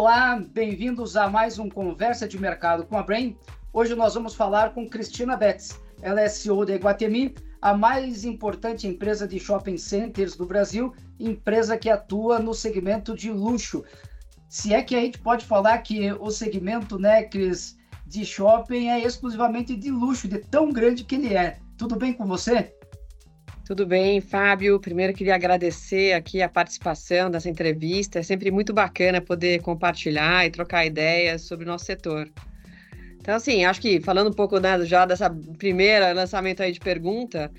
Olá, bem-vindos a mais um Conversa de Mercado com a Brain. Hoje nós vamos falar com Cristina Betts. Ela é CEO da Iguatemi, a mais importante empresa de shopping centers do Brasil, empresa que atua no segmento de luxo. Se é que a gente pode falar que o segmento, né, Cris, de shopping é exclusivamente de luxo, de tão grande que ele é. Tudo bem com você? Tudo bem, Fábio. Primeiro queria agradecer aqui a participação dessa entrevista. É sempre muito bacana poder compartilhar e trocar ideias sobre o nosso setor. Então, assim, acho que falando um pouco né, já dessa primeira lançamento aí de pergunta,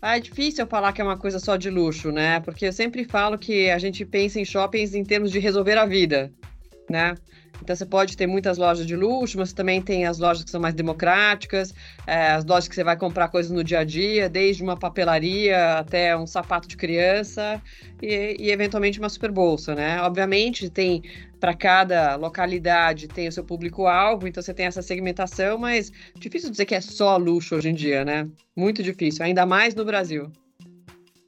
é difícil falar que é uma coisa só de luxo, né? Porque eu sempre falo que a gente pensa em shoppings em termos de resolver a vida, né? Então você pode ter muitas lojas de luxo, mas também tem as lojas que são mais democráticas, é, as lojas que você vai comprar coisas no dia a dia, desde uma papelaria até um sapato de criança e, e eventualmente uma super bolsa, né? Obviamente tem para cada localidade tem o seu público-alvo, então você tem essa segmentação, mas difícil dizer que é só luxo hoje em dia, né? Muito difícil, ainda mais no Brasil.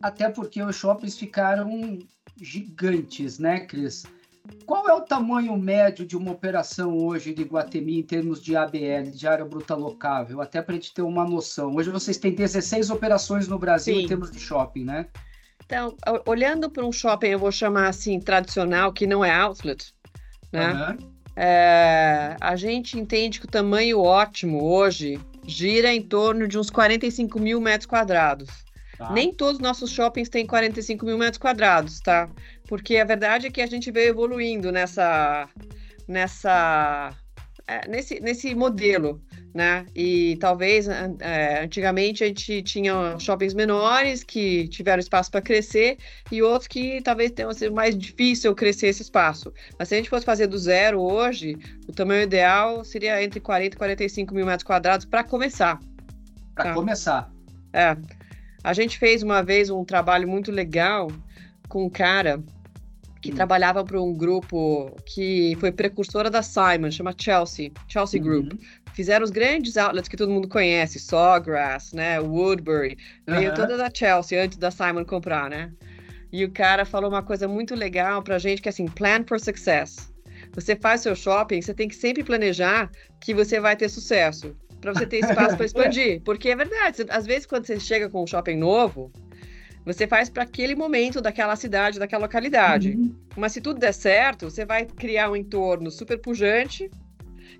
Até porque os shoppings ficaram gigantes, né, Cris? Qual é o tamanho médio de uma operação hoje de Guatemi em termos de ABL, de área bruta locável? Até para a gente ter uma noção. Hoje vocês têm 16 operações no Brasil Sim. em termos de shopping, né? Então, olhando para um shopping, eu vou chamar assim, tradicional, que não é outlet, né? Uhum. É, a gente entende que o tamanho ótimo hoje gira em torno de uns 45 mil metros quadrados. Tá. Nem todos os nossos shoppings têm 45 mil metros quadrados, tá? Porque a verdade é que a gente veio evoluindo nessa, nessa, é, nesse, nesse modelo, né? E talvez é, antigamente a gente tinha shoppings menores que tiveram espaço para crescer e outros que talvez tenham sido mais difícil crescer esse espaço. Mas se a gente fosse fazer do zero hoje, o tamanho ideal seria entre 40 e 45 mil metros quadrados para começar. Para tá? começar. É. A gente fez uma vez um trabalho muito legal com um cara que hum. trabalhava para um grupo que foi precursora da Simon, chama Chelsea, Chelsea uhum. Group. Fizeram os grandes outlets que todo mundo conhece, Sawgrass, né, Woodbury, veio uhum. toda da Chelsea antes da Simon comprar, né? E o cara falou uma coisa muito legal pra gente, que é assim, plan for success. Você faz seu shopping, você tem que sempre planejar que você vai ter sucesso para você ter espaço para expandir. Porque é verdade, às vezes quando você chega com um shopping novo, você faz para aquele momento daquela cidade, daquela localidade. Uhum. Mas se tudo der certo, você vai criar um entorno super pujante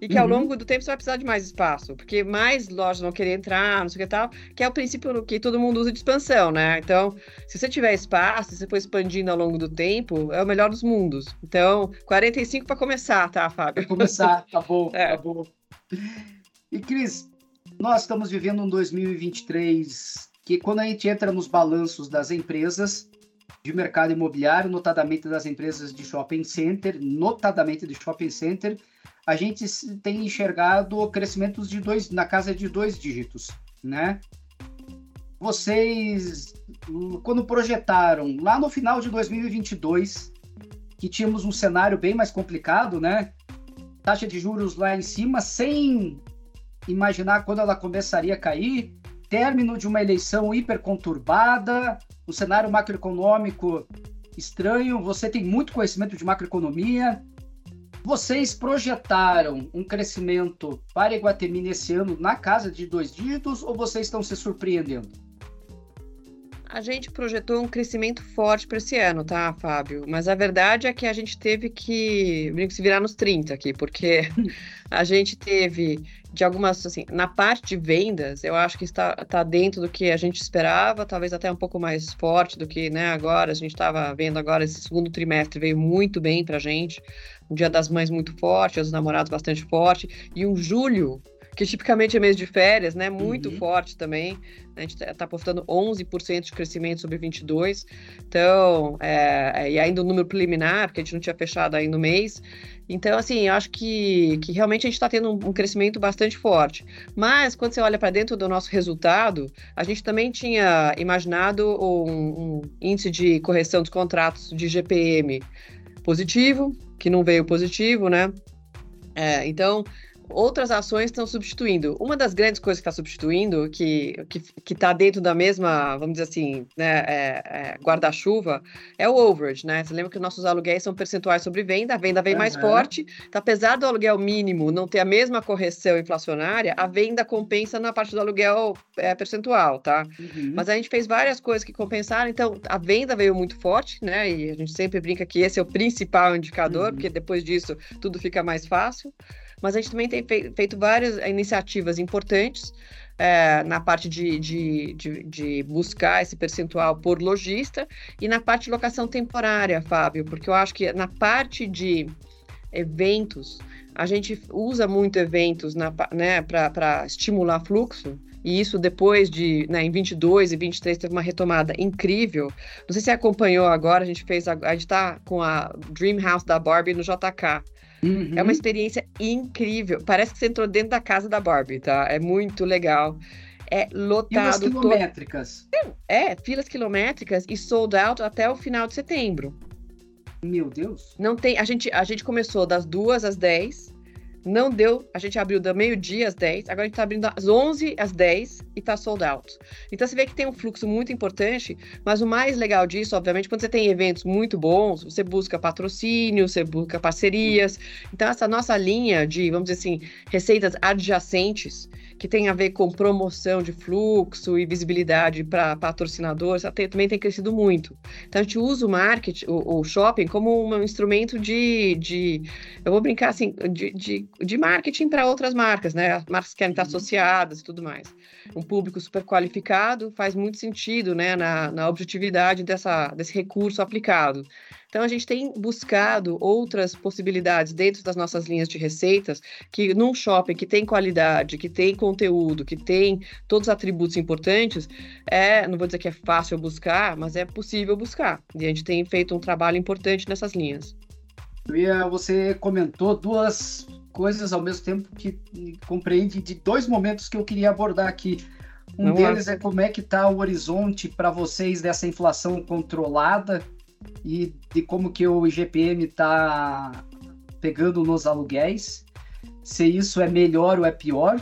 e que ao uhum. longo do tempo você vai precisar de mais espaço, porque mais lojas vão querer entrar, não sei o que tal, que é o princípio que todo mundo usa de expansão, né? Então, se você tiver espaço, se você for expandindo ao longo do tempo, é o melhor dos mundos. Então, 45 para começar, tá, Fábio? Para começar, tá bom, é. tá bom. E Cris, nós estamos vivendo um 2023 que quando a gente entra nos balanços das empresas de mercado imobiliário, notadamente das empresas de shopping center, notadamente de shopping center, a gente tem enxergado crescimentos de dois na casa de dois dígitos, né? Vocês, quando projetaram lá no final de 2022, que tínhamos um cenário bem mais complicado, né? Taxa de juros lá em cima, sem imaginar quando ela começaria a cair, término de uma eleição hiper conturbada, um cenário macroeconômico estranho, você tem muito conhecimento de macroeconomia. Vocês projetaram um crescimento para Iguatemi nesse ano na casa de dois dígitos ou vocês estão se surpreendendo? A gente projetou um crescimento forte para esse ano, tá, Fábio? Mas a verdade é que a gente teve que se virar nos 30 aqui, porque a gente teve de algumas, assim, na parte de vendas, eu acho que está, está dentro do que a gente esperava, talvez até um pouco mais forte do que, né, agora, a gente estava vendo agora, esse segundo trimestre veio muito bem para a gente, um dia das mães muito forte, os namorados bastante forte, e um julho que tipicamente é mês de férias, né? Muito uhum. forte também. A gente está tá apostando 11% de crescimento sobre 22. Então, é, é, e ainda o número preliminar, porque a gente não tinha fechado ainda o mês. Então, assim, eu acho que, que realmente a gente está tendo um, um, crescimento bastante forte. Mas, quando você olha para dentro do nosso resultado, a gente também tinha imaginado um, um índice de correção dos contratos de GPM positivo, que não veio positivo, né? É, então, outras ações estão substituindo. Uma das grandes coisas que está substituindo, que está dentro da mesma, vamos dizer assim, né, é, é, guarda-chuva, é o overage, né? Você lembra que nossos aluguéis são percentuais sobre venda, a venda vem uhum. mais forte, então, apesar do aluguel mínimo não ter a mesma correção inflacionária, a venda compensa na parte do aluguel é, percentual, tá? Uhum. Mas a gente fez várias coisas que compensaram, então a venda veio muito forte, né? E a gente sempre brinca que esse é o principal indicador, uhum. porque depois disso tudo fica mais fácil mas a gente também tem feito várias iniciativas importantes é, na parte de, de, de, de, buscar esse percentual por lojista e na parte de locação temporária, Fábio, porque eu acho que na parte de eventos, a gente usa muito eventos né, para estimular fluxo, e isso depois de, né, em 22 e 23 teve uma retomada incrível. Não sei se acompanhou agora, a gente fez, a, a gente está com a Dream House da Barbie no JK. Uhum. É uma experiência incrível. Parece que você entrou dentro da casa da Barbie, tá? É muito legal. É lotado. Filas quilométricas. É, filas quilométricas e sold out até o final de setembro. Meu Deus. Não tem. A gente, a gente começou das duas às 10 não deu, a gente abriu do meio-dia às 10, agora a gente tá abrindo às 11 às 10 e tá sold out. Então você vê que tem um fluxo muito importante, mas o mais legal disso, obviamente, quando você tem eventos muito bons, você busca patrocínio, você busca parcerias. Então essa nossa linha de, vamos dizer assim, receitas adjacentes, que tem a ver com promoção de fluxo e visibilidade para patrocinadores, também tem crescido muito. Então a gente usa o marketing, o, o shopping, como um instrumento de, de, eu vou brincar assim, de, de de marketing para outras marcas, né? As marcas querem estar uhum. associadas e tudo mais. Um público super qualificado faz muito sentido, né, na, na objetividade dessa, desse recurso aplicado. Então, a gente tem buscado outras possibilidades dentro das nossas linhas de receitas, que num shopping que tem qualidade, que tem conteúdo, que tem todos os atributos importantes, é, não vou dizer que é fácil buscar, mas é possível buscar. E a gente tem feito um trabalho importante nessas linhas. Você comentou duas coisas ao mesmo tempo que compreende de dois momentos que eu queria abordar aqui. Um Não deles é como é que está o horizonte para vocês dessa inflação controlada e de como que o IGPM está pegando nos aluguéis, se isso é melhor ou é pior,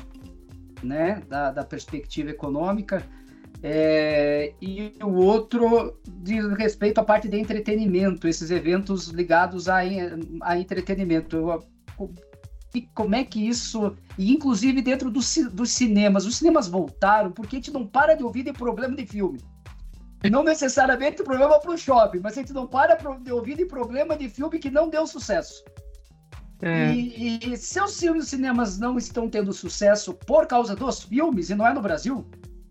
né, da, da perspectiva econômica. É, e o outro diz respeito à parte de entretenimento, esses eventos ligados a, a entretenimento. Eu, como é que isso. E inclusive dentro do, dos cinemas. Os cinemas voltaram porque a gente não para de ouvir de problema de filme. Não necessariamente problema para o shopping, mas a gente não para de ouvir de problema de filme que não deu sucesso. É. E, e se os cinemas não estão tendo sucesso por causa dos filmes, e não é no Brasil,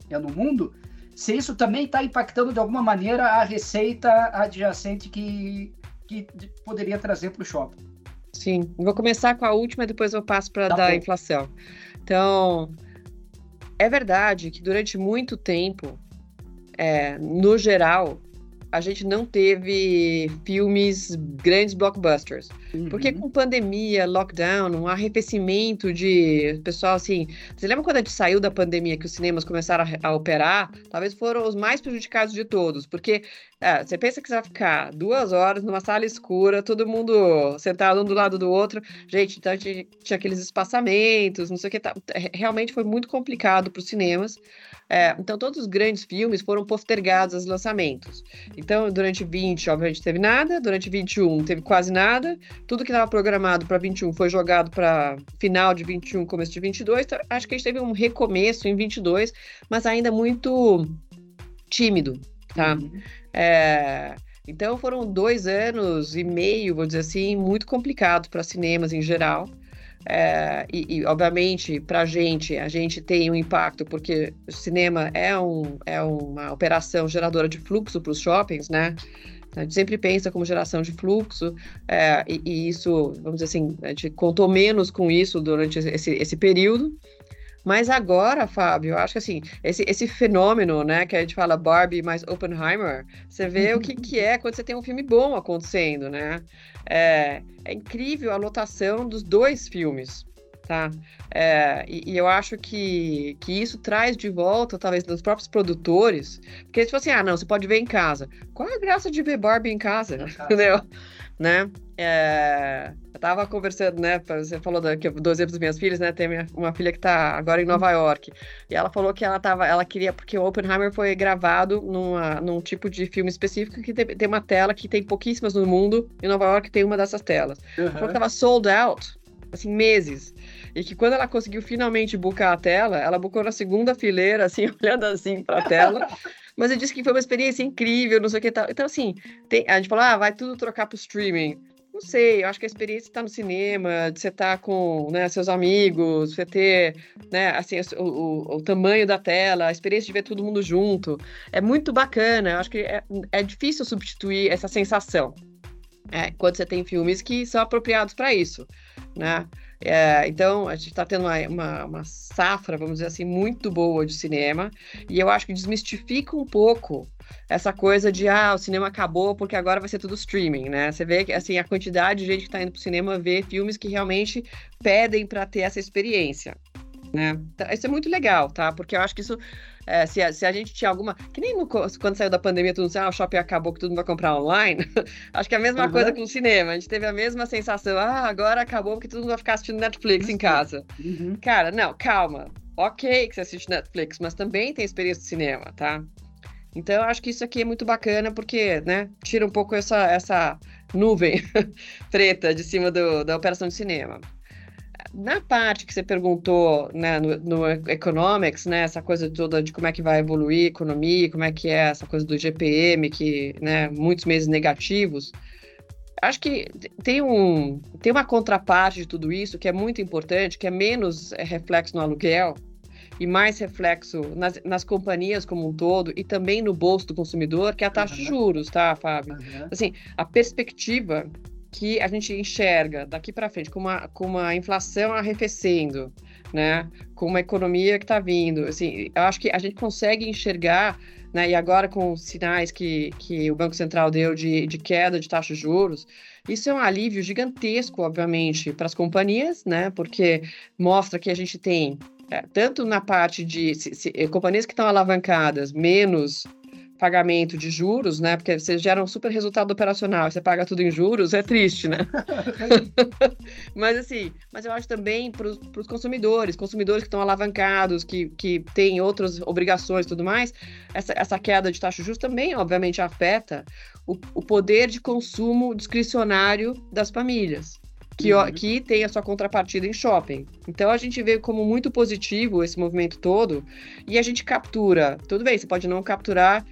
é no mundo, se isso também está impactando de alguma maneira a receita adjacente que, que poderia trazer para o shopping. Sim, vou começar com a última e depois eu passo para tá dar a inflação. Então, é verdade que durante muito tempo, é, no geral, a gente não teve filmes grandes blockbusters. Uhum. Porque com pandemia, lockdown, um arrefecimento de pessoal assim. Você lembra quando a gente saiu da pandemia que os cinemas começaram a, a operar? Talvez foram os mais prejudicados de todos, porque é, você pensa que você vai ficar duas horas numa sala escura, todo mundo sentado um do lado do outro. Gente, então tinha, tinha aqueles espaçamentos, não sei o que. Tá, realmente foi muito complicado para os cinemas. É, então, todos os grandes filmes foram postergados aos lançamentos. Então, durante 20, obviamente, teve nada, durante 21, não teve quase nada. Tudo que estava programado para 21 foi jogado para final de 21, começo de 22. Então, acho que a gente teve um recomeço em 22, mas ainda muito tímido, tá? Uhum. É, então, foram dois anos e meio, vou dizer assim, muito complicados para cinemas em geral. É, e, e, obviamente, para a gente, a gente tem um impacto, porque o cinema é, um, é uma operação geradora de fluxo para os shoppings, né? A gente sempre pensa como geração de fluxo, é, e, e, isso, vamos dizer assim, a gente contou menos com isso durante esse, esse período, mas agora, Fábio, eu acho que assim, esse, esse fenômeno, né, que a gente fala Barbie mais Oppenheimer, você vê o que, que é quando você tem um filme bom acontecendo, né? É, é incrível a lotação dos dois filmes. Tá? É, e, e, eu acho que, que isso traz de volta, talvez, dos próprios produtores, porque tipo assim, ah, não, você pode ver em casa. Qual é a graça de ver Barbie em casa? Entendeu? Né? É, eu tava conversando, né? Você falou do, do exemplo das minhas filhas, né? Tem minha, uma filha que tá agora em Nova. York. E ela falou que ela tava, ela queria, porque o Oppenheimer foi gravado numa, num tipo de filme específico que tem, tem uma tela que tem pouquíssimas no mundo. Em Nova York tem uma dessas telas. Uhum. Falou que tava sold out assim, meses. E que quando ela conseguiu finalmente bucar a tela, ela bucou na segunda fileira, assim, olhando assim para a tela. Mas eu disse que foi uma experiência incrível, não sei o que tal. Então, assim, tem, a gente falou, ah, vai tudo trocar para o streaming. Não sei, eu acho que a experiência está no cinema, de você estar com né, seus amigos, você ter né, assim, o, o, o, tamanho da tela, a experiência de ver todo mundo junto. É muito bacana, eu acho que é, é difícil substituir essa sensação. É, quando você tem filmes que são apropriados para isso né? É, então, a gente está tendo uma, uma, uma, safra, vamos dizer assim, muito boa de cinema, e eu acho que desmistifica um pouco essa coisa de, ah, o cinema acabou porque agora vai ser tudo streaming, né? Você vê que, assim, a quantidade de gente que está indo para o cinema ver filmes que realmente pedem para ter essa experiência, né? Então, isso é muito legal, tá? Porque eu acho que isso é, se, a, se, a, gente tinha alguma. Que nem no, quando saiu da pandemia, tudo ah, o shopping acabou que tudo vai comprar online. Acho que é a mesma uhum. coisa com o cinema. A gente teve a mesma sensação, ah, agora acabou que todo mundo vai ficar assistindo Netflix uhum. em casa. Uhum. Cara, não, calma. Ok que você assiste Netflix, mas também tem experiência de cinema, tá? Então eu acho que isso aqui é muito bacana porque, né, tira um pouco essa, essa nuvem preta de cima do, da operação de cinema na parte que você perguntou né, no, no, Economics, né, essa coisa toda de como é que vai evoluir a economia, como é que é essa coisa do GPM, que né, muitos meses negativos, acho que tem, um, tem uma contraparte de tudo isso que é muito importante, que é menos é, reflexo no aluguel e mais reflexo nas, nas companhias como um todo e também no bolso do consumidor, que é a taxa uhum. de juros, tá, Fábio? Uhum. Assim, a perspectiva que a gente enxerga daqui para frente com uma, com uma inflação arrefecendo, né? Com uma economia que está vindo, assim, eu acho que a gente consegue enxergar, né? E agora com os sinais que, que o Banco Central deu de, de queda de taxa de juros, isso é um alívio gigantesco, obviamente, para as companhias, né? Porque mostra que a gente tem é, tanto na parte de se, se, companhias que estão alavancadas, menos pagamento de juros, né? Porque você gera um super resultado operacional, você paga tudo em juros, é triste, né? mas assim, mas eu acho também para os consumidores, consumidores que estão alavancados, que, que têm outras obrigações e tudo mais, essa, essa queda de taxa de juros também, obviamente, afeta o, o poder de consumo discricionário das famílias. Que, uhum. que tem a sua contrapartida em shopping. Então a gente vê como muito positivo esse movimento todo e a gente captura. Tudo bem, você pode não capturar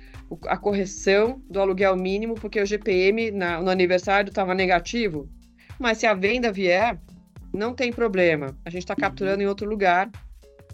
a correção do aluguel mínimo, porque o GPM na, no aniversário estava negativo. Mas se a venda vier, não tem problema. A gente está capturando em outro lugar,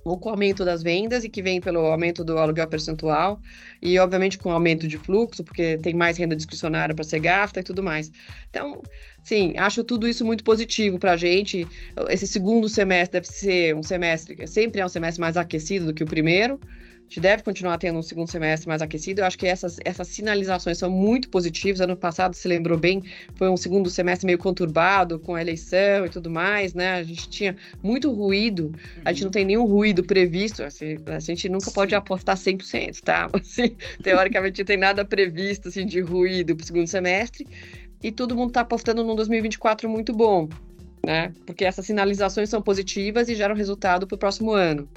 ou com o aumento das vendas, e que vem pelo aumento do aluguel percentual, e obviamente com o aumento de fluxo, porque tem mais renda discricionária para ser gasta e tudo mais. Então, sim, acho tudo isso muito positivo para a gente. Esse segundo semestre deve ser um semestre, sempre é um semestre mais aquecido do que o primeiro a gente deve continuar tendo um segundo semestre mais aquecido. Eu acho que essas, essas sinalizações são muito positivas. Ano passado, se lembrou bem, foi um segundo semestre meio conturbado com a eleição e tudo mais, né? A gente tinha muito ruído, a gente não tem nenhum ruído previsto. Assim, a gente nunca pode apostar 100%, tá? Assim, teoricamente, não tem nada previsto assim, de ruído para o segundo semestre. E todo mundo está apostando num 2024 muito bom, né? Porque essas sinalizações são positivas e geram resultado para o próximo ano.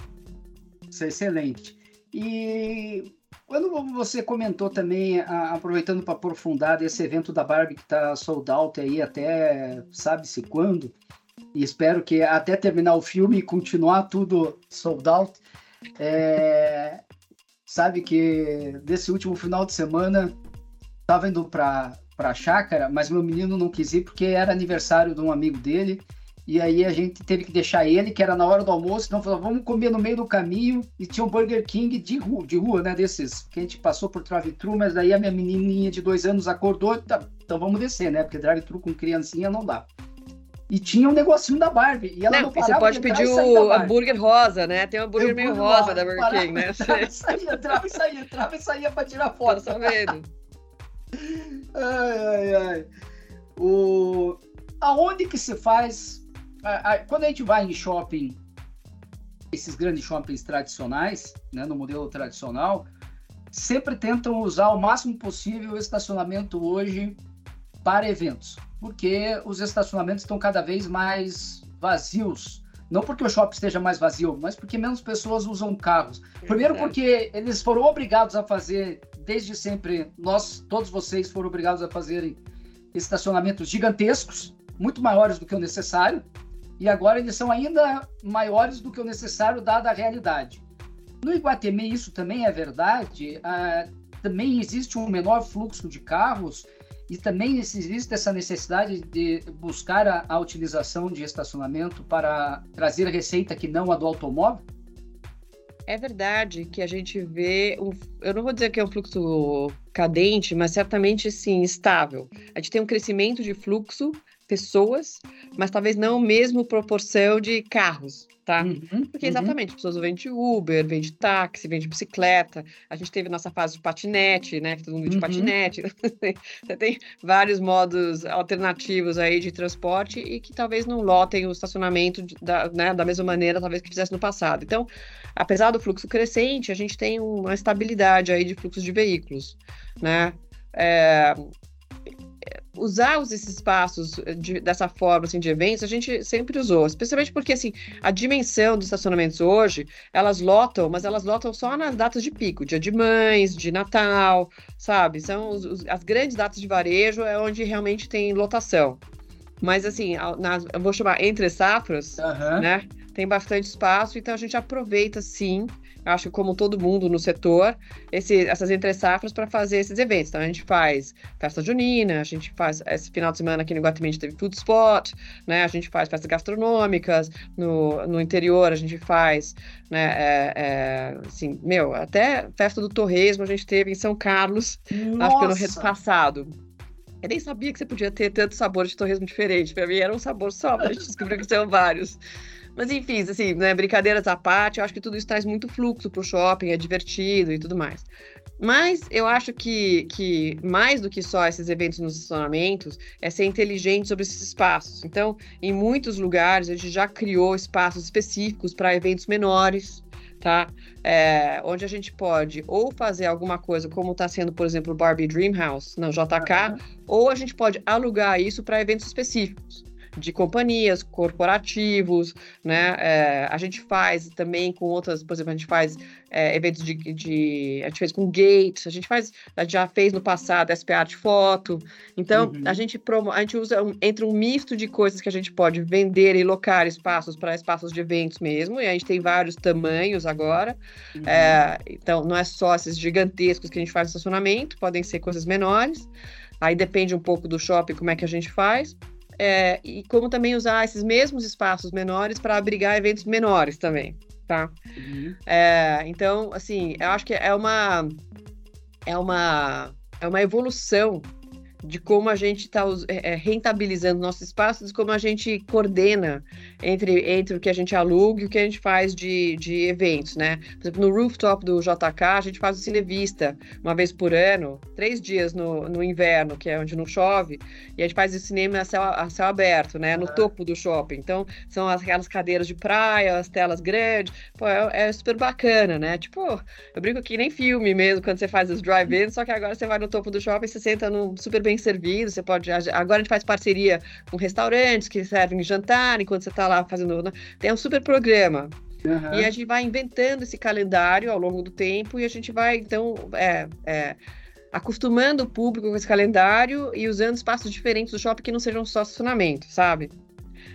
Isso é excelente. E quando você comentou também, aproveitando para aprofundar esse evento da Barbie que está sold out aí até sabe-se quando, e espero que até terminar o filme e continuar tudo sold out, é, sabe que desse último final de semana estava indo para a chácara, mas meu menino não quis ir porque era aniversário de um amigo dele e aí a gente teve que deixar ele, que era na hora do almoço, então falou, vamos comer no meio do caminho. E tinha um Burger King de rua, de rua né? Desses que a gente passou por drive-thru, mas daí a minha menininha de dois anos acordou, tá, então vamos descer, né? Porque drive-thru com criancinha não dá. E tinha um negocinho da Barbie. E ela não, não você pode pedir o hambúrguer rosa, né? Tem um hambúrguer meio rosa da Burger King, né? Entrava e saía, entrava e saía, entrava e saía pra tirar foto. Tá vendo? ai, ai, ai. O... Aonde que se faz a, a, quando a gente vai em shopping, esses grandes shoppings tradicionais, né, no modelo tradicional, sempre tentam usar o máximo possível o estacionamento hoje para eventos, porque os estacionamentos estão cada vez mais vazios. Não porque o shopping esteja mais vazio, mas porque menos pessoas usam carros. Primeiro porque eles foram obrigados a fazer, desde sempre, nós, todos vocês foram obrigados a fazerem estacionamentos gigantescos, muito maiores do que o necessário, e agora eles são ainda maiores do que o necessário, dada a realidade. No Iguatemi, isso também é verdade. Ah, também existe um menor fluxo de carros e também existe essa necessidade de buscar a, a utilização de estacionamento para trazer receita que não a do automóvel? É verdade que a gente vê, um, eu não vou dizer que é um fluxo cadente, mas certamente sim, estável. A gente tem um crescimento de fluxo, pessoas, mas talvez não mesmo proporção de carros tá? Uhum, Porque uhum. exatamente, as pessoas vendem Uber, vende táxi, vende bicicleta. A gente teve nossa fase de patinete, né? Que todo mundo vende uhum. patinete. Você tem vários modos alternativos aí de transporte e que talvez não lotem o estacionamento da, né, da mesma maneira, talvez que fizesse no passado. Então, apesar do fluxo crescente, a gente tem uma estabilidade aí de fluxos de veículos, né? É, usar esses espaços de, dessa forma, assim, de eventos, a gente sempre usou, especialmente porque, assim, a dimensão dos estacionamentos hoje, elas lotam, mas elas lotam só nas datas de pico, dia de mães, de Natal, sabe? São os, os, as grandes datas de varejo é onde realmente tem lotação. Mas, assim, nas, eu vou chamar entre safras, uhum. né? Tem bastante espaço, então a gente aproveita, sim, acho que como todo mundo no setor, esse, essas entre safras para fazer esses eventos. Então a gente faz festa junina, a gente faz esse final de semana aqui no Guatemi a gente teve food spot, né? A gente faz festas gastronômicas, no, no interior a gente faz, né? É, é, assim, meu, até festa do torresmo a gente teve em São Carlos, Nossa. acho que no ano passado. Eu nem sabia que você podia ter tanto sabor de torresmo diferente. Para mim era um sabor só, mas a gente descobriu que são vários. Mas enfim, assim, né, brincadeiras à parte, eu acho que tudo isso traz muito fluxo para o shopping, é divertido e tudo mais. Mas eu acho que, que mais do que só esses eventos nos estacionamentos, é ser inteligente sobre esses espaços. Então, em muitos lugares, a gente já criou espaços específicos para eventos menores, tá? É, onde a gente pode ou fazer alguma coisa, como está sendo, por exemplo, o Barbie Dream House, no JK, uhum. ou a gente pode alugar isso para eventos específicos de companhias, corporativos, né? É, a gente faz também com outras, por exemplo, a gente faz é, eventos de, de, A gente fez com Gates, a gente faz, a gente já fez no passado SP Art Foto. Então, uhum. a gente promo, a gente usa um, entre um misto de coisas que a gente pode vender e locar espaços para espaços de eventos mesmo, e a gente tem vários tamanhos agora. Uhum. É, então, não é só esses gigantescos que a gente faz no estacionamento, podem ser coisas menores. Aí depende um pouco do shopping, como é que a gente faz é, e como também usar esses mesmos espaços menores para abrigar eventos menores também, tá? Uhum. É, então, assim, eu acho que é uma é uma é uma evolução de como a gente está é, é, rentabilizando nossos espaços, como a gente coordena entre, entre o que a gente aluga e o que a gente faz de, de eventos, né? Por exemplo, no rooftop do JK, a gente faz o Cinevista uma vez por ano, três dias no, no inverno, que é onde não chove, e a gente faz o cinema a céu, a céu aberto, né? No uhum. topo do shopping. Então, são aquelas cadeiras de praia, as telas grandes, pô, é, é super bacana, né? Tipo, eu brinco que nem filme mesmo, quando você faz os drive-ins, só que agora você vai no topo do shopping, você senta num super bem servido, você pode. Agora a gente faz parceria com restaurantes que servem jantar enquanto você está lá fazendo. Né, tem um super programa. Uhum. E a gente vai inventando esse calendário ao longo do tempo e a gente vai, então, é, é, acostumando o público com esse calendário e usando espaços diferentes do shopping que não sejam só estacionamento, sabe?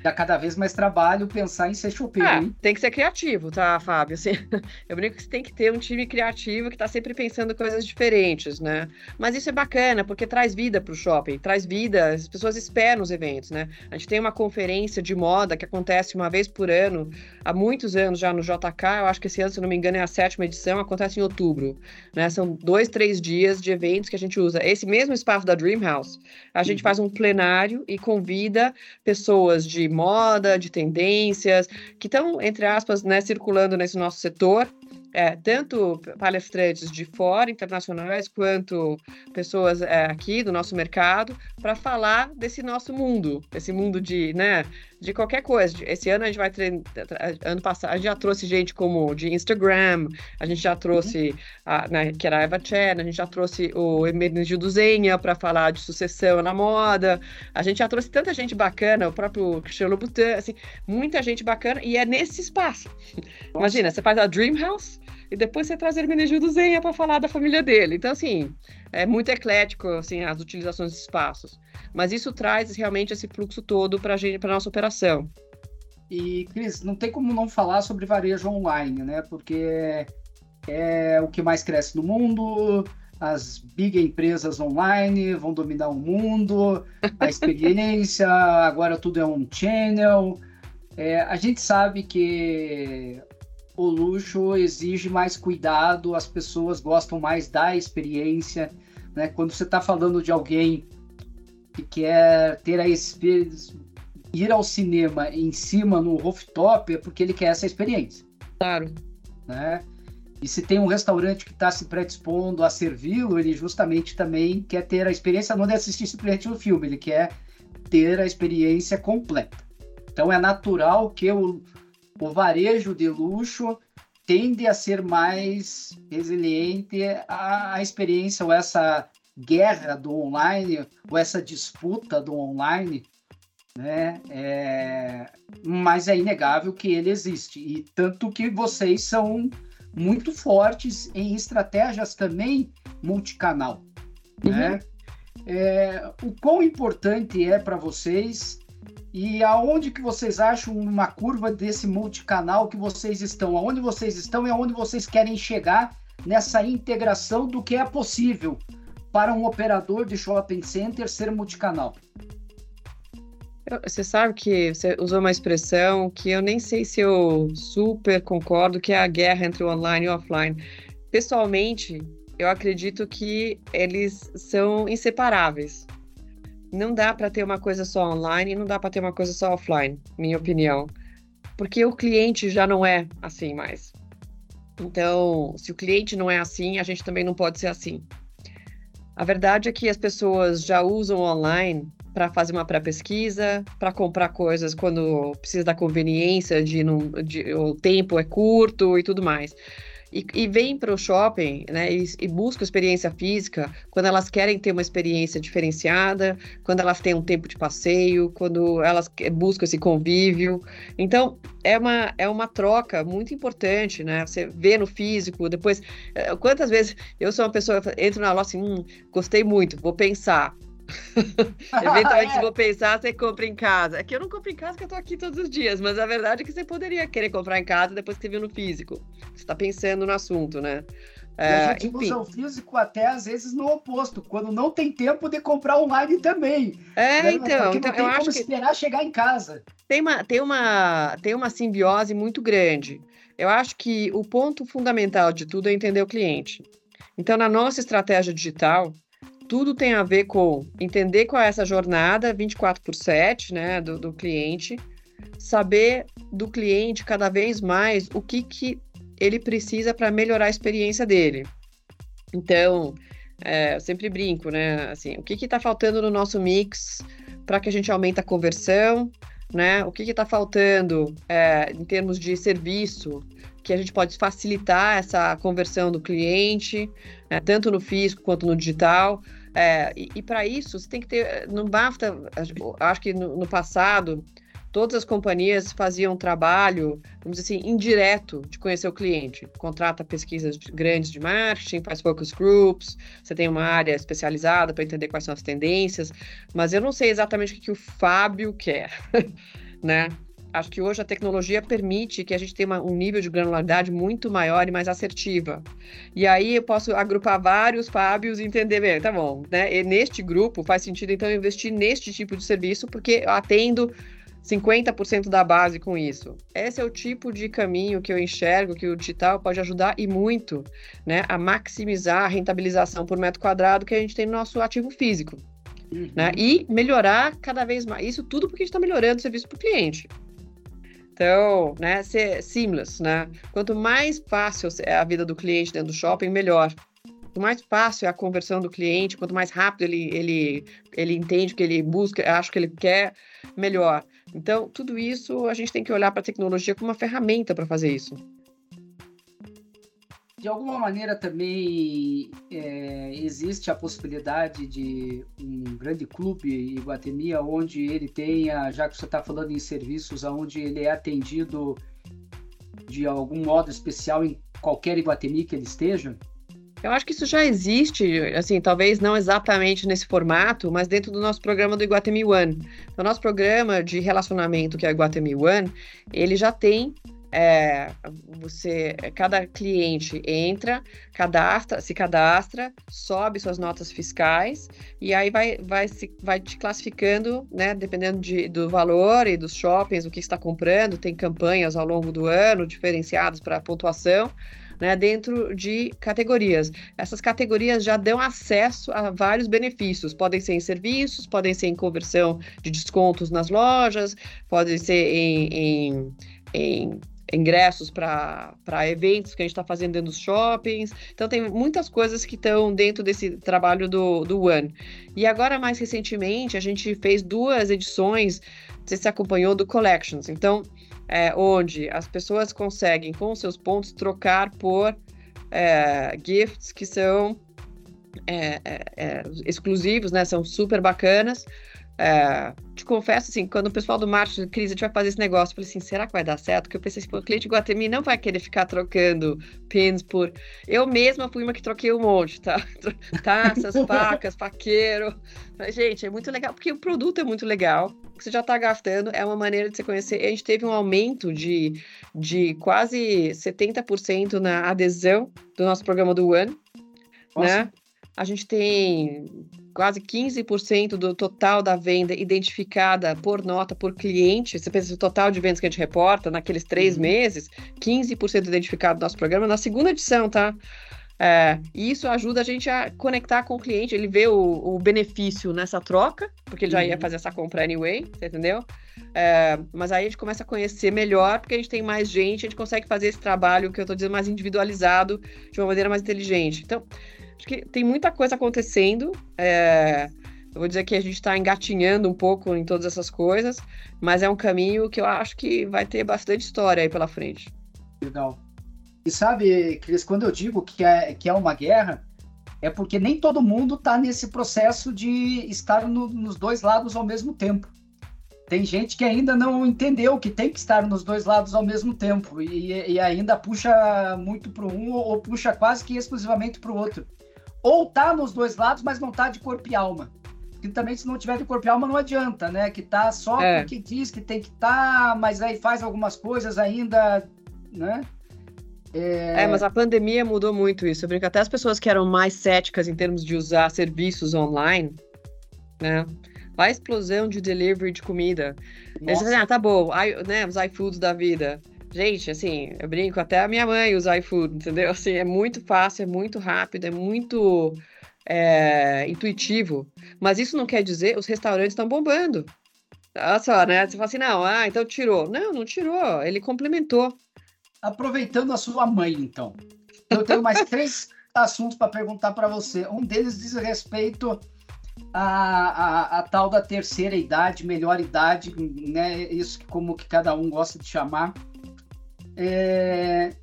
Dá cada vez mais trabalho pensar em ser chopeiro. Ah, tem que ser criativo, tá, Fábio? Assim, eu brinco que você tem que ter um time criativo que está sempre pensando coisas diferentes, né? Mas isso é bacana, porque traz vida para o shopping, traz vida, as pessoas esperam os eventos, né? A gente tem uma conferência de moda que acontece uma vez por ano, há muitos anos já no JK, eu acho que esse ano, se não me engano, é a sétima edição, acontece em outubro, né? São dois, três dias de eventos que a gente usa. Esse mesmo espaço da Dream House, a gente uhum. faz um plenário e convida pessoas de moda, de tendências, que estão, entre aspas, né, circulando nesse nosso setor, é, tanto palestrantes de fora, internacionais, quanto pessoas é, aqui do nosso mercado, para falar desse nosso mundo, esse mundo de, né, de qualquer coisa. Esse ano a gente vai treinar. Ano passado a gente já trouxe gente como de Instagram, a gente já trouxe, uhum. a, né, que era a Eva Chen, a gente já trouxe o Emenegildo Zenha para falar de sucessão na moda, a gente já trouxe tanta gente bacana, o próprio Cristiano Louboutin, assim, muita gente bacana, e é nesse espaço. Nossa. Imagina, você faz a Dream House e depois você traz Hermenegildo Zenha para falar da família dele. Então, assim, é muito eclético, assim, as utilizações de espaços. Mas isso traz realmente esse fluxo todo para a nossa operação. E, Cris, não tem como não falar sobre varejo online, né? Porque é o que mais cresce no mundo, as big empresas online vão dominar o mundo, a experiência, agora tudo é um channel. É, a gente sabe que o luxo exige mais cuidado, as pessoas gostam mais da experiência. Né? Quando você está falando de alguém que quer ter a experiência, ir ao cinema em cima no rooftop, é porque ele quer essa experiência. Claro. Né? E se tem um restaurante que está se predispondo a servi-lo, ele justamente também quer ter a experiência não de assistir simplesmente o filme, ele quer ter a experiência completa. Então é natural que o, o varejo de luxo tende a ser mais resiliente à, à experiência ou essa guerra do online ou essa disputa do online, né? É, mas é inegável que ele existe e tanto que vocês são muito fortes em estratégias também multicanal, uhum. né? É, o quão importante é para vocês e aonde que vocês acham uma curva desse multicanal que vocês estão? Aonde vocês estão e aonde vocês querem chegar nessa integração do que é possível para um operador de shopping center ser multicanal? Você sabe que você usou uma expressão que eu nem sei se eu super concordo, que é a guerra entre o online e o offline. Pessoalmente, eu acredito que eles são inseparáveis não dá para ter uma coisa só online e não dá para ter uma coisa só offline, minha opinião. Porque o cliente já não é assim mais. Então, se o cliente não é assim, a gente também não pode ser assim. A verdade é que as pessoas já usam online para fazer uma pré-pesquisa, para comprar coisas quando precisa da conveniência de, não, de o tempo é curto e tudo mais e, e vêm para o shopping né, e, e buscam experiência física quando elas querem ter uma experiência diferenciada, quando elas têm um tempo de passeio, quando elas buscam esse convívio. Então, é uma, é uma troca muito importante, né? Você vê no físico, depois. Eh, quantas vezes eu sou uma pessoa, entro na loja assim, hum, gostei muito, vou pensar. Eventualmente, é. vou pensar, você compra em casa. É que eu não compro em casa, porque eu tô aqui todos os dias, mas a verdade é que você poderia querer comprar em casa depois que você viu no físico. Você está pensando no assunto, né? É, a gente enfim. usa o físico até às vezes no oposto, quando não tem tempo de comprar online também. É, né? então, Porque então não tem eu como acho esperar que... chegar em casa. Tem uma, tem, uma, tem uma simbiose muito grande. Eu acho que o ponto fundamental de tudo é entender o cliente. Então, na nossa estratégia digital, tudo tem a ver com entender qual é essa jornada 24 por 7 né, do, do cliente, saber do cliente cada vez mais o que, que ele precisa para melhorar a experiência dele. Então, é, eu sempre brinco, né? Assim, o que está faltando no nosso mix para que a gente aumente a conversão, né? O que está faltando é, em termos de serviço que a gente pode facilitar essa conversão do cliente, né, tanto no físico quanto no digital. É, e, e para isso, você tem que ter. Não basta. Acho que no, no, passado, todas as companhias faziam trabalho, vamos dizer assim, indireto de conhecer o cliente. Contrata pesquisas grandes de marketing, faz focus groups, você tem uma área especializada para entender quais são as tendências, mas eu não sei exatamente o que, que o Fábio quer, né? Acho que hoje a tecnologia permite que a gente tenha uma, um nível de granularidade muito maior e mais assertiva. E aí eu posso agrupar vários Fábios e entender, bem, tá bom, né? E neste grupo faz sentido então investir neste tipo de serviço, porque eu atendo 50% da base com isso. Esse é o tipo de caminho que eu enxergo que o digital pode ajudar e muito, né, a maximizar a rentabilização por metro quadrado que a gente tem no nosso ativo físico. Uhum. Né? E melhorar cada vez mais. Isso tudo porque a gente está melhorando o serviço para o cliente. Então, né, ser seamless, né? Quanto mais fácil é a vida do cliente dentro do shopping, melhor. quanto mais fácil é a conversão do cliente, quanto mais rápido ele, ele, ele entende o que ele busca, acho que ele quer, melhor. Então, tudo isso a gente tem que olhar para a tecnologia como uma ferramenta para fazer isso. De alguma maneira também é, existe a possibilidade de um grande clube Iguatemi, onde ele tenha, já que você está falando em serviços, onde ele é atendido de algum modo especial em qualquer Iguatemi que ele esteja? Eu acho que isso já existe, assim, talvez não exatamente nesse formato, mas dentro do nosso programa do Iguatemi One. O nosso programa de relacionamento, que é o Iguatemi One, ele já tem é, você, cada cliente entra, cadastra, se cadastra, sobe suas notas fiscais e aí vai, vai, se, vai te classificando, né, dependendo de, do valor e dos shoppings, o que está comprando, tem campanhas ao longo do ano diferenciadas para pontuação. Né, dentro de categorias. Essas categorias já dão acesso a vários benefícios. Podem ser em serviços, podem ser em conversão de descontos nas lojas, podem ser em, em, em ingressos para eventos que a gente está fazendo dentro dos shoppings. Então, tem muitas coisas que estão dentro desse trabalho do, do One. E agora, mais recentemente, a gente fez duas edições, você se acompanhou, do Collections. Então, é, onde as pessoas conseguem, com seus pontos, trocar por é, gifts que são é, é, é exclusivos, né? São super bacanas. É, te confesso, assim, quando o pessoal do marketing, Cris, a gente vai fazer esse negócio, eu falei assim, será que vai dar certo? Porque eu pensei assim, o cliente Guatemi não vai querer ficar trocando pins por... Eu mesma fui uma que troquei um monte, tá? Taças, facas, faqueiro. Mas, gente, é muito legal, porque o produto é muito legal, você já está gastando, é uma maneira de você conhecer. A gente teve um aumento de, de quase 70% na adesão do nosso programa do One, Nossa. né? A gente tem quase 15% do total da venda identificada por nota por cliente. Você pensa no total de vendas que a gente reporta naqueles três uhum. meses, 15% identificado no nosso programa na segunda edição, tá? É, e isso ajuda a gente a conectar com o cliente, ele vê o, o benefício nessa troca, porque ele já ia uhum. fazer essa compra anyway, você entendeu? É, mas aí a gente começa a conhecer melhor, porque a gente tem mais gente, a gente consegue fazer esse trabalho que eu estou dizendo mais individualizado, de uma maneira mais inteligente. Então, Acho que tem muita coisa acontecendo. É, eu vou dizer que a gente está engatinhando um pouco em todas essas coisas, mas é um caminho que eu acho que vai ter bastante história aí pela frente. Legal. E sabe, Cris, quando eu digo que é, que é uma guerra, é porque nem todo mundo está nesse processo de estar no, nos dois lados ao mesmo tempo. Tem gente que ainda não entendeu que tem que estar nos dois lados ao mesmo tempo e, e ainda puxa muito para um ou puxa quase que exclusivamente para o outro ou tá nos dois lados, mas não tá de corpo e alma. Que também, se não tiver de corpo e alma, não adianta, né? Que tá só é. porque diz que tem que estar, tá, mas aí faz algumas coisas ainda, né? É... é... mas a pandemia mudou muito isso. Eu brinco, até as pessoas que eram mais céticas em termos de usar serviços online, né? A explosão de delivery de comida. Eles dizem, ah, tá bom, I, né, os iFoods da vida. Gente, assim, eu brinco, até a minha mãe usa iFood, entendeu? Assim, é muito fácil, é muito rápido, é muito é, intuitivo. Mas isso não quer dizer os restaurantes estão bombando. Olha só, né? Você fala assim, não, ah, então tirou. Não, não tirou, ele complementou. Aproveitando a sua mãe, então. Eu tenho mais três assuntos para perguntar para você. Um deles diz respeito à, à, à, tal da terceira idade, melhor idade, né? Isso como que cada um gosta de chamar. É...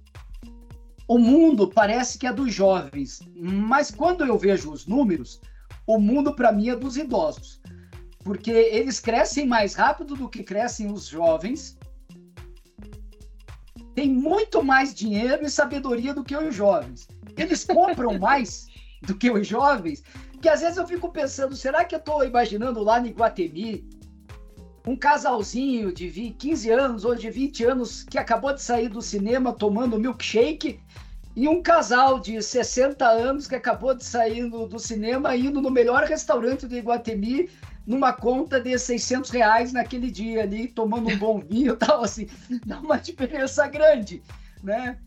O mundo parece que é dos jovens, mas quando eu vejo os números, o mundo para mim é dos idosos, porque eles crescem mais rápido do que crescem os jovens, têm muito mais dinheiro e sabedoria do que os jovens. Eles compram mais do que os jovens, que às vezes eu fico pensando, será que eu estou imaginando lá no Iguatemi um casalzinho de 20, 15 anos ou de 20 anos que acabou de sair do cinema tomando milkshake e um casal de 60 anos que acabou de sair do, do cinema indo no melhor restaurante do Iguatemi numa conta de 600 reais naquele dia ali, tomando um bom vinho e tal, assim, dá uma diferença grande, né?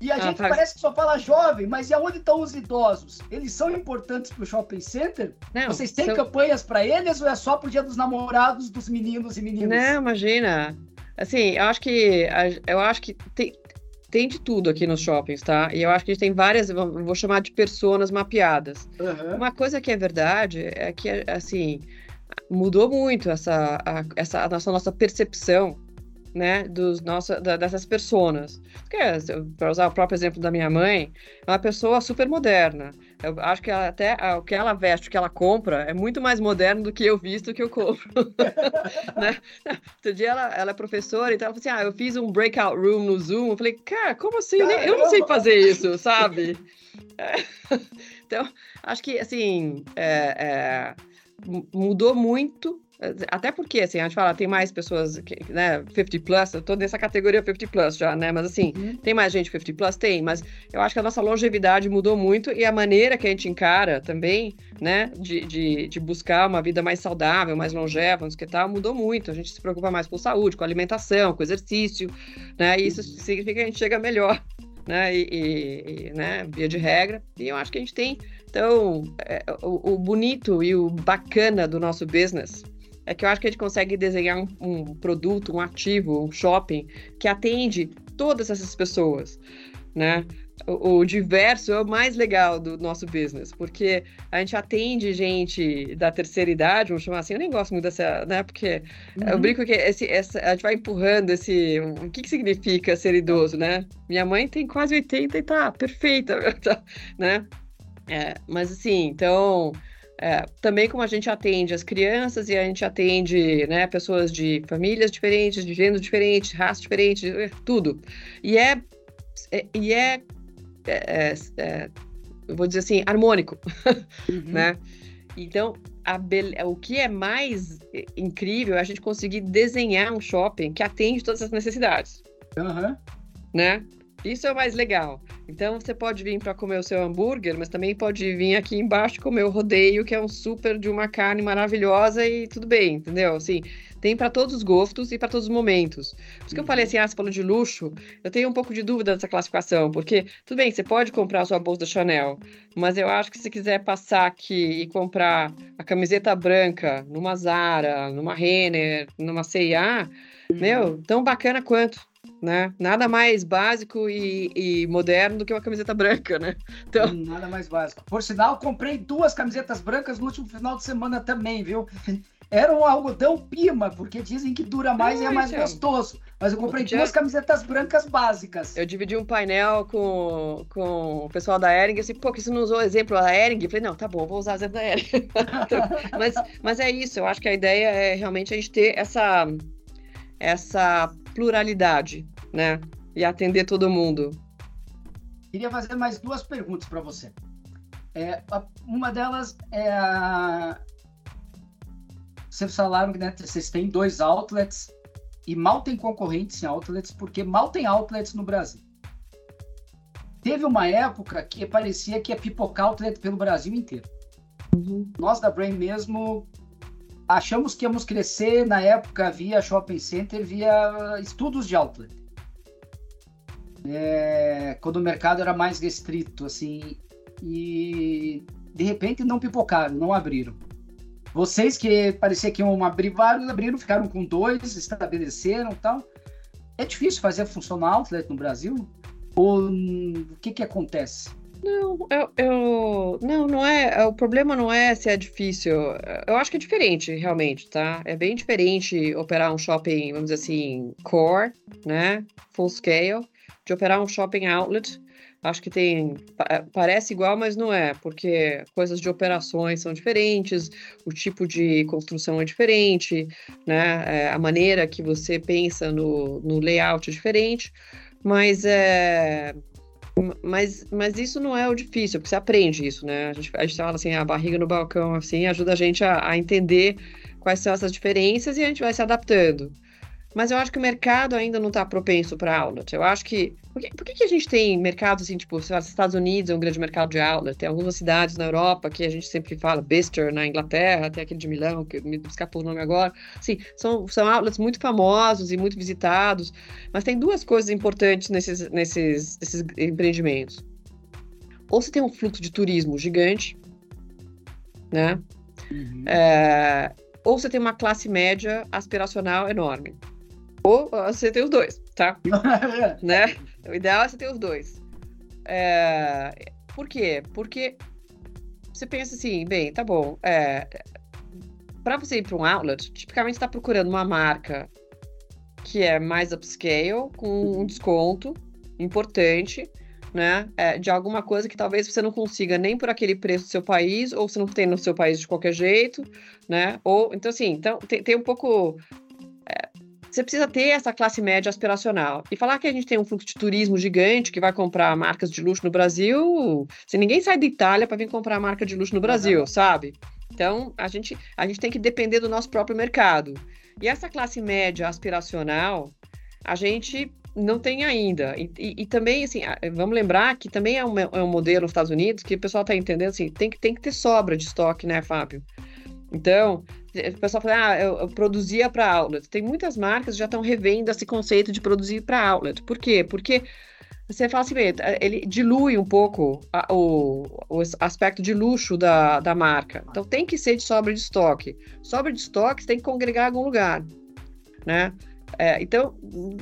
E a ah, gente faz... parece que só fala jovem, mas e aonde estão os idosos? Eles são importantes para o shopping center? Não, Vocês têm são... campanhas para eles ou é só para o dia dos namorados dos meninos e meninas? Não, imagina. Assim, eu acho que eu acho que tem, tem de tudo aqui nos shoppings, tá? E eu acho que a gente tem várias, vou chamar de personas mapeadas. Uhum. Uma coisa que é verdade é que, assim, mudou muito essa, a, essa a nossa, nossa percepção né, dos nossa, da, dessas pessoas. Para usar o próprio exemplo da minha mãe, é uma pessoa super moderna. Eu acho que ela, até o que ela veste, o que ela compra, é muito mais moderno do que eu visto que eu compro. né? Outro dia ela, ela é professora, então ela falou assim: ah, eu fiz um breakout room no Zoom. Eu falei, cara, como assim? Eu não sei fazer isso, sabe? então, acho que assim é, é, mudou muito até porque, assim, a gente fala, tem mais pessoas, que, né, 50 plus, eu tô nessa categoria 50 plus já, né, mas assim, uhum. tem mais gente 50 plus? Tem, mas eu acho que a nossa longevidade mudou muito e a maneira que a gente encara também, né, de, de, de buscar uma vida mais saudável, mais longeva, não sei o que tal, mudou muito. A gente se preocupa mais com saúde, com alimentação, com exercício, né, e isso uhum. significa que a gente chega melhor, né, e, e, e né, via de regra, e eu acho que a gente tem, então, é, o, o bonito e o bacana do nosso business é que eu acho que a gente consegue desenhar um, um produto, um ativo, um shopping que atende todas essas pessoas, né? O, o, diverso é o mais legal do nosso business, porque a gente atende gente da terceira idade, vamos chamar assim, eu nem gosto muito dessa, né? Porque uhum. eu brinco que esse, essa, a gente vai empurrando esse. O que, que significa ser idoso, né? Minha mãe tem quase 80 e tá perfeita, né? É, mas assim, então é, também como a gente atende as crianças e a gente atende né, pessoas de famílias diferentes, de gêneros diferentes, raças diferentes, é, tudo. E é, é e é, é, é, eu vou dizer assim, harmônico, uhum. né? Então, o que é mais incrível é a gente conseguir desenhar um shopping que atende todas as necessidades. Uhum. Né? Isso é o mais legal. Então você pode vir para comer o seu hambúrguer, mas também pode vir aqui embaixo comer o rodeio, que é um super de uma carne maravilhosa e tudo bem, entendeu? Assim, tem para todos os gostos e para todos os momentos. Por isso que eu falei assim, ah, você falou de luxo, eu tenho um pouco de dúvida dessa classificação, porque tudo bem, você pode comprar a sua bolsa da Chanel, mas eu acho que se quiser passar aqui e comprar a camiseta branca numa Zara, numa Renner, numa C&A, meu, tão bacana quanto né? Nada mais básico e, e, moderno do que uma camiseta branca, né? Então... Hum, nada mais básico. Por sinal, comprei duas camisetas brancas no último final de semana também, viu? Era um algodão pima, porque dizem que dura mais e é mais gostoso. Mas eu comprei duas camisetas brancas básicas. Eu dividi um painel com, com o pessoal da Ering, assim, pô, que você não usou o exemplo da Ering? Eu falei, não, tá bom, vou usar o exemplo da Ering. então, mas, mas é isso, eu acho que a ideia é realmente a gente ter essa, essa pluralidade, né? E atender todo mundo. Queria fazer mais duas perguntas para você. É, uma delas é a... Vocês falaram que né, vocês têm dois outlets e mal tem concorrentes em outlets, porque mal tem outlets no Brasil. Teve uma época que parecia que ia pipocar outlet pelo Brasil inteiro. Uhum. Nós da Brain mesmo achamos que íamos crescer na época via shopping center, via estudos de outlet. É, quando o mercado era mais restrito, assim, e de repente não pipocaram, não abriram. Vocês que parecia que iam abrir vários, abriram, ficaram com dois, estabeleceram tal. É difícil fazer funcionar outlet no Brasil? Ou o que que acontece? Não, eu, eu, não, não é. O problema não é se é difícil. Eu acho que é diferente, realmente, tá? É bem diferente operar um shopping, vamos dizer assim, core, né? Full scale, de operar um shopping outlet. Acho que tem. Parece igual, mas não é, porque coisas de operações são diferentes, o tipo de construção é diferente, né? É, a maneira que você pensa no, no layout é diferente, mas é mas, mas isso não é o difícil, porque você aprende isso, né? A gente, a gente fala assim, a barriga no balcão, assim, ajuda a gente a, a entender quais são essas diferenças e a gente vai se adaptando. Mas eu acho que o mercado ainda não está propenso para outlet. Eu acho que. Por, que. por que, a gente tem mercados assim, tipo, os Estados Unidos é um grande mercado de outlet, tem algumas cidades na Europa que a gente sempre fala, Bicester na Inglaterra, tem aquele de Milão, que me escapou o nome agora. Sim, são, são outlets muito famosos e muito visitados. Mas tem duas coisas importantes nesses, nesses, nesses empreendimentos. Ou você tem um fluxo de turismo gigante, né? Uhum. É, ou você tem uma classe média aspiracional enorme. Ou você tem os dois, tá? né? O ideal é você ter os dois. É, por quê? Porque você pensa assim, bem, tá bom. É, para você ir para um outlet, tipicamente está procurando uma marca que é mais upscale, com um desconto importante, né? É, de alguma coisa que talvez você não consiga nem por aquele preço do seu país, ou você não tem no seu país de qualquer jeito, né? Ou, então, assim, então, tem, tem um pouco. Você precisa ter essa classe média aspiracional. E falar que a gente tem um fluxo de turismo gigante que vai comprar marcas de luxo no Brasil, se ninguém sai da Itália para vir comprar marca de luxo no Brasil, uhum. sabe? Então, a gente, a gente tem que depender do nosso próprio mercado. E essa classe média aspiracional, a gente não tem ainda. E, e, e, também, assim, vamos lembrar que também é um, é um modelo nos Estados Unidos que o pessoal está entendendo, assim, tem que, tem que ter sobra de estoque, né, Fábio? Então, o pessoal fala, ah, eu, eu produzia para outlet. Tem muitas marcas que já estão revendo esse conceito de produzir para outlet. Por quê? Porque você fala assim, ele dilui um pouco a, o, o, aspecto de luxo da, da marca. Então tem que ser de sobra de estoque. Sobra de estoque você tem que congregar em algum lugar, né? É, então,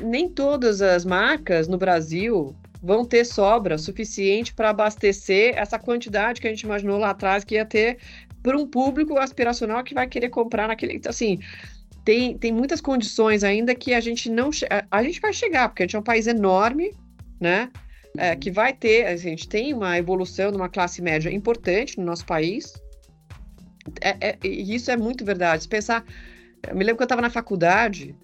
nem todas as marcas no Brasil vão ter sobra suficiente para abastecer essa quantidade que a gente imaginou lá atrás que ia ter para um público aspiracional que vai querer comprar naquele. Então, assim, tem, tem muitas condições ainda que a gente não. A, gente vai chegar, porque a gente é um país enorme, né? É, que vai ter, a gente tem uma evolução de uma classe média importante no nosso país. É, é, e isso é muito verdade. Se pensar, eu me lembro que eu estava na faculdade,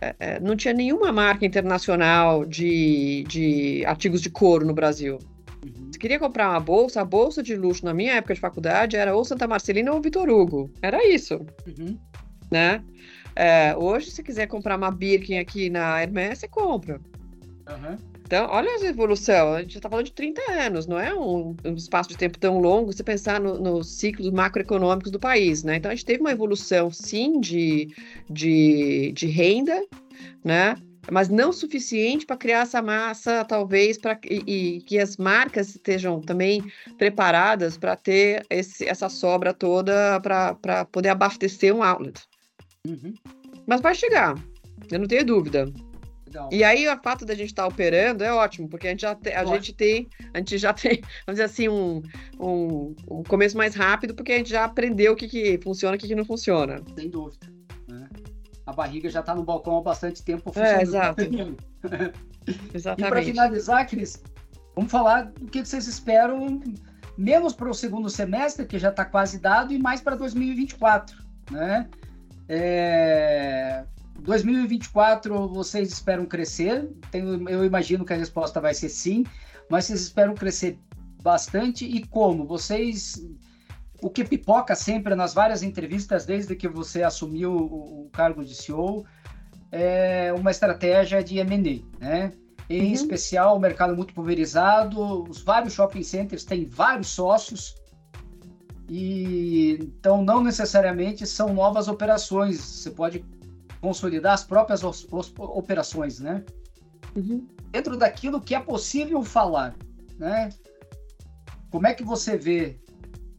é, é, não tinha nenhuma marca internacional de, de artigos de couro no Brasil. Uhum. Se queria comprar uma bolsa, a bolsa de luxo na minha época de faculdade era ou Santa Marcelina ou Vitor Hugo. Era isso. Uhum. Né? É, hoje, se quiser comprar uma Birkin aqui na Hermès, você compra. Uhum. Então, olha a evolução, a gente está falando de 30 anos, não é um, um, espaço de tempo tão longo se pensar nos no ciclos macroeconômicos do país, né? Então, a gente teve uma evolução, sim, de, de, de renda, né? Mas não suficiente para criar essa massa, talvez, para e, e, que as marcas estejam também preparadas para ter esse, essa sobra toda para poder abastecer um outlet. Uhum. Mas vai chegar, eu não tenho dúvida. Legal. E aí, o fato da gente estar tá operando é ótimo, porque a gente já, te, a gente tem, a gente já tem, vamos dizer assim, um, um, um começo mais rápido, porque a gente já aprendeu o que, que funciona e o que, que não funciona. Sem dúvida. A barriga já está no balcão há bastante tempo. É, exato. Exatamente. E para finalizar, Cris, vamos falar do que vocês esperam, menos para o segundo semestre, que já está quase dado, e mais para 2024, né? É... 2024 vocês esperam crescer? Tenho, eu imagino que a resposta vai ser sim, mas vocês esperam crescer bastante e como? Vocês o que pipoca sempre nas várias entrevistas desde que você assumiu o, o cargo de CEO é uma estratégia de M&A, né? Em uhum. especial, o mercado muito pulverizado, os vários shopping centers têm vários sócios, e então não necessariamente são novas operações. Você pode consolidar as próprias operações, né? Uhum. Dentro daquilo que é possível falar, né? Como é que você vê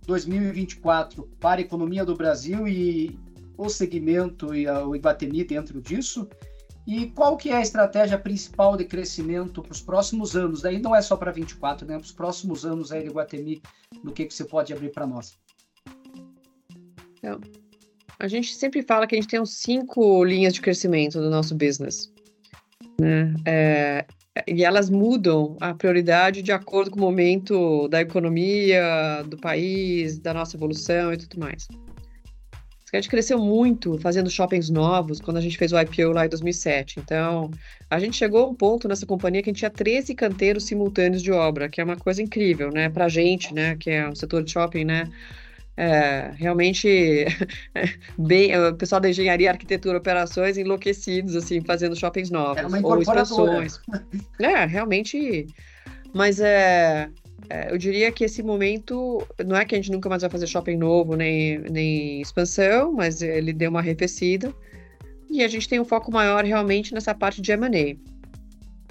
2024 para a economia do Brasil e o segmento e o Iguatemi dentro disso? E qual que é a estratégia principal de crescimento para os próximos anos? Daí não é só para 24, né? Para os próximos anos aí de Iguatemi, no que, que você pode abrir para nós? Então, a gente sempre fala que a gente tem uns cinco linhas de crescimento do nosso business. Né? É, e elas mudam a prioridade de acordo com o momento da economia, do país, da nossa evolução e tudo mais. A gente cresceu muito fazendo shoppings novos quando a gente fez o IPO lá em 2007. Então, a gente chegou a um ponto nessa companhia que a gente tinha 13 canteiros simultâneos de obra, que é uma coisa incrível, né? Pra gente, né? Que é um setor de shopping, né? É, realmente bem, o pessoal da engenharia, arquitetura, operações enlouquecidos, assim, fazendo shoppings novos ou expansões. é, realmente. Mas é, é, eu diria que esse momento não é que a gente nunca mais vai fazer shopping novo nem, nem expansão, mas ele deu uma arrefecida. E a gente tem um foco maior realmente nessa parte de M&A.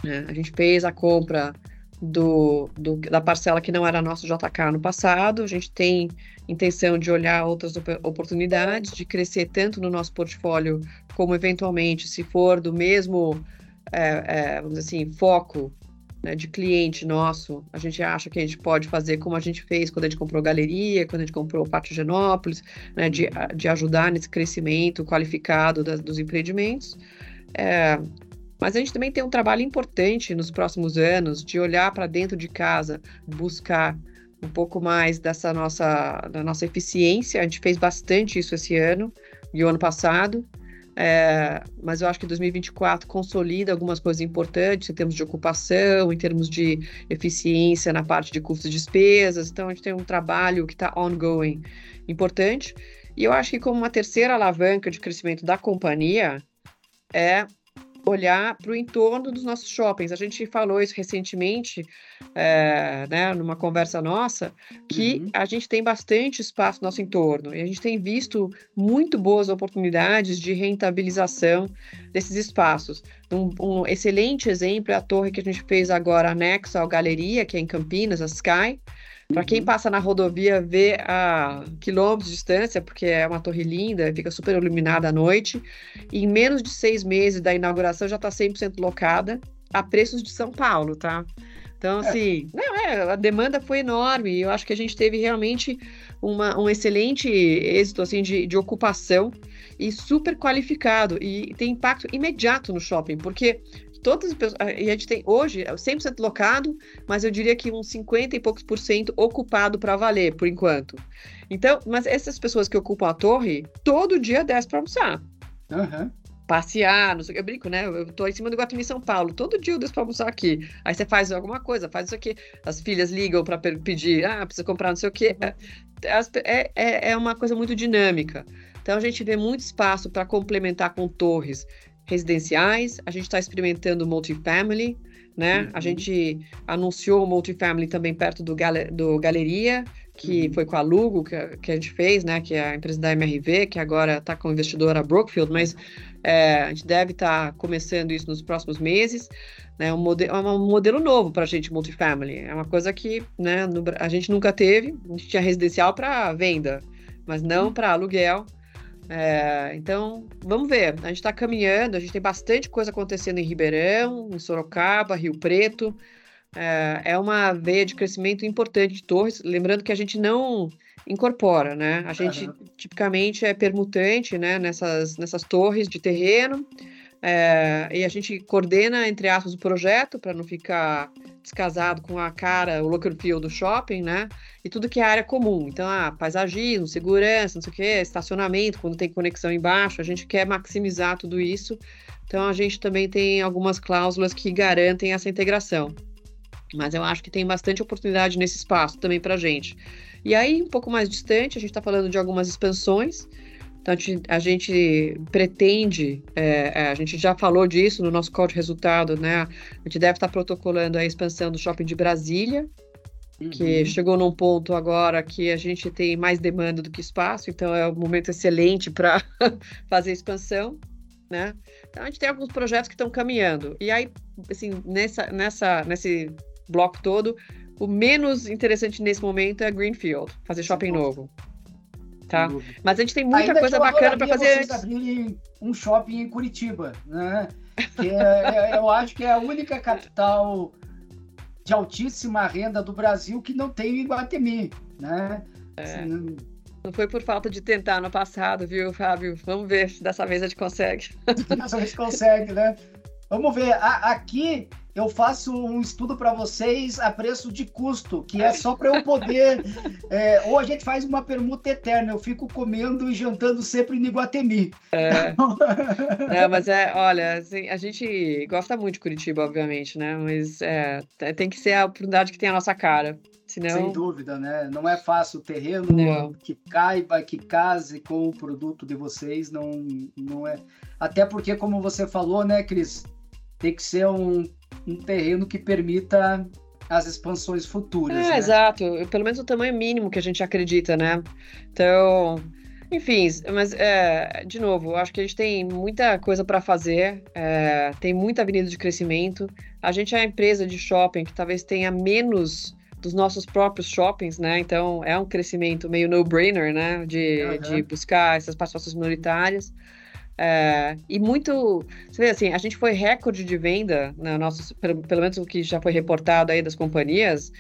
Né? A gente fez a compra do, do, da parcela que não era nosso JK no passado. A gente tem intenção de olhar outras oportunidades, de crescer tanto no nosso portfólio, como eventualmente, se for do mesmo, é, é, vamos dizer assim, foco né, de cliente nosso, a gente acha que a gente pode fazer como a gente fez quando a gente comprou Galeria, quando a gente comprou Pátio Genópolis, né, de, de ajudar nesse crescimento qualificado das, dos empreendimentos. É, mas a gente também tem um trabalho importante nos próximos anos de olhar para dentro de casa, buscar um pouco mais dessa nossa, da nossa eficiência. A gente fez bastante isso esse ano e o ano passado. É, mas eu acho que 2024 consolida algumas coisas importantes em termos de ocupação, em termos de eficiência na parte de custos e despesas. Então, a gente tem um trabalho que está ongoing importante. E eu acho que, como uma terceira alavanca de crescimento da companhia, é olhar para o entorno dos nossos shoppings. A gente falou isso recentemente, é, né, numa conversa nossa, que uhum. a gente tem bastante espaço no nosso entorno e a gente tem visto muito boas oportunidades de rentabilização desses espaços. Um, um excelente exemplo é a torre que a gente fez agora anexa ao Galeria, que é em Campinas, a Sky. Para quem passa na rodovia, vê a quilômetros de distância, porque é uma torre linda, fica super iluminada à noite. E em menos de seis meses da inauguração já está 100% locada, a preços de São Paulo, tá? Então, é. assim, não, é, a demanda foi enorme e eu acho que a gente teve realmente uma, um excelente êxito assim, de, de ocupação e super qualificado e tem impacto imediato no shopping, porque todas as pessoas. A gente tem hoje 100% é locado, mas eu diria que uns 50 e poucos por cento ocupado para valer, por enquanto. Então, mas essas pessoas que ocupam a torre, todo dia desce para almoçar. Uhum. Passear, não sei o que, eu brinco, né? Eu tô em cima do Guatemi São Paulo, todo dia eu desço para almoçar aqui. Aí você faz alguma coisa, faz isso aqui. As filhas ligam para pedir, ah, precisa comprar não sei o que. É, é, é, é uma coisa muito dinâmica. Então a gente vê muito espaço para complementar com torres residenciais, a gente está experimentando multifamily, né? Uhum. A gente anunciou o multifamily também perto do, gal do Galeria, que uhum. foi com a Lugo que, que, a gente fez, né? Que é a empresa da MRV, que agora está com a investidora Brookfield, mas é, a gente deve estar tá começando isso nos próximos meses. Né, um, modelo, é um modelo novo para a gente, multifamily. É uma coisa que né, no, a gente nunca teve. A gente tinha residencial para venda, mas não uhum. para aluguel. É, então, vamos ver. A gente está caminhando, a gente tem bastante coisa acontecendo em Ribeirão, em Sorocaba, Rio Preto. É, é uma veia de crescimento importante de torres. Lembrando que a gente não incorpora, né? A gente uhum. tipicamente é permutante né, nessas, nessas torres de terreno. É, e a gente coordena, entre aspas, o projeto para não ficar descasado com a cara, o look and feel do shopping, né? E tudo que é área comum. Então, ah, paisagismo, segurança, não sei o quê, estacionamento, quando tem conexão embaixo, a gente quer maximizar tudo isso. Então, a gente também tem algumas cláusulas que garantem essa integração. Mas eu acho que tem bastante oportunidade nesse espaço também para gente. E aí, um pouco mais distante, a gente está falando de algumas expansões. Então, a gente, a gente pretende, é, é, a gente já falou disso no nosso código de resultado, né? A gente deve estar protocolando a expansão do shopping de Brasília, uhum. que chegou num ponto agora que a gente tem mais demanda do que espaço, então é um momento excelente para fazer expansão, né? Então, a gente tem alguns projetos que estão caminhando. E aí, assim, nessa, nessa, nesse bloco todo, o menos interessante nesse momento é Greenfield, fazer shopping novo tá? Mas a gente tem muita Ainda coisa bacana para fazer. Vocês abrirem um shopping em Curitiba, né? Que é, é, eu acho que é a única capital de altíssima renda do Brasil que não tem Iguatemi, né? É. Assim, não foi por falta de tentar no passado, viu, Fábio? Vamos ver se dessa vez a gente consegue. Dessa vez consegue, né? Vamos ver. A, aqui eu faço um estudo para vocês a preço de custo, que é só para eu poder. É, ou a gente faz uma permuta eterna, eu fico comendo e jantando sempre em Iguatemi. É, é mas é, olha, assim, a gente gosta muito de Curitiba, obviamente, né? Mas é, tem que ser a oportunidade que tem a nossa cara. Senão... Sem dúvida, né? Não é fácil o terreno não. que caiba, que case com o produto de vocês, não, não é. Até porque, como você falou, né, Cris? Tem que ser um um terreno que permita as expansões futuras. É, né? exato. Pelo menos o tamanho mínimo que a gente acredita, né? Então, enfim, mas é, de novo, acho que a gente tem muita coisa para fazer, é, tem muita avenida de crescimento. A gente é a empresa de shopping que talvez tenha menos dos nossos próprios shoppings, né? Então é um crescimento meio no-brainer, né? De, uhum. de buscar essas participações minoritárias. É, e muito, você vê assim, a gente foi recorde de venda, na nossa, pelo, pelo menos o que já foi reportado aí das companhias,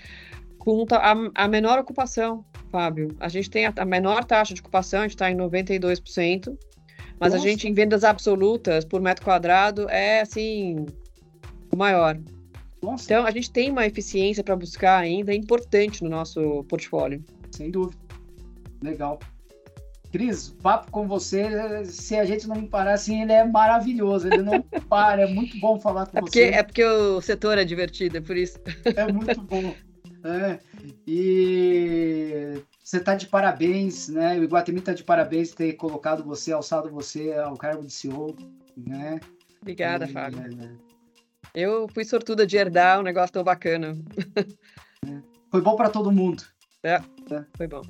com a, a menor ocupação, Fábio. A gente tem a, a menor taxa de ocupação, a gente está em 92%, mas Nossa. a gente, em vendas absolutas por metro quadrado, é assim, o maior. Nossa. Então, a gente tem uma eficiência para buscar ainda importante no nosso portfólio. Sem dúvida. Legal. Cris, papo com você, se a gente não parar assim, ele é maravilhoso, ele não para, é muito bom falar com é porque, você. É porque o setor é divertido, é por isso. É muito bom. É, e você está de parabéns, né? O Iguatemi está de parabéns ter colocado você, alçado você ao cargo de CEO, né? Obrigada, e, Fábio. É, Eu fui sortuda de herdar um negócio tão bacana. Foi bom para todo mundo. É, é, foi bom.